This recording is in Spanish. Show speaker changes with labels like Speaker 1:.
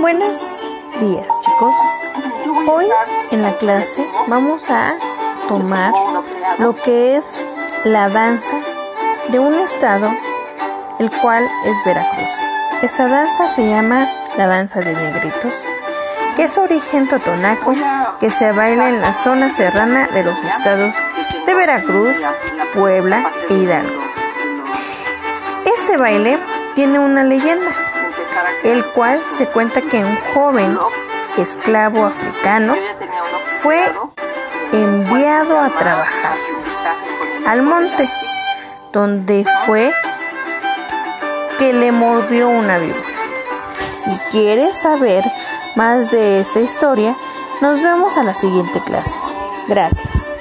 Speaker 1: Buenos días chicos. Hoy en la clase vamos a tomar lo que es la danza de un estado, el cual es Veracruz. Esta danza se llama la danza de negritos, que es origen totonaco, que se baila en la zona serrana de los estados de Veracruz, Puebla e Hidalgo. Este baile tiene una leyenda, el cual se cuenta que un joven esclavo africano fue enviado a trabajar al monte, donde fue que le mordió una víbora. Si quieres saber más de esta historia, nos vemos a la siguiente clase. Gracias.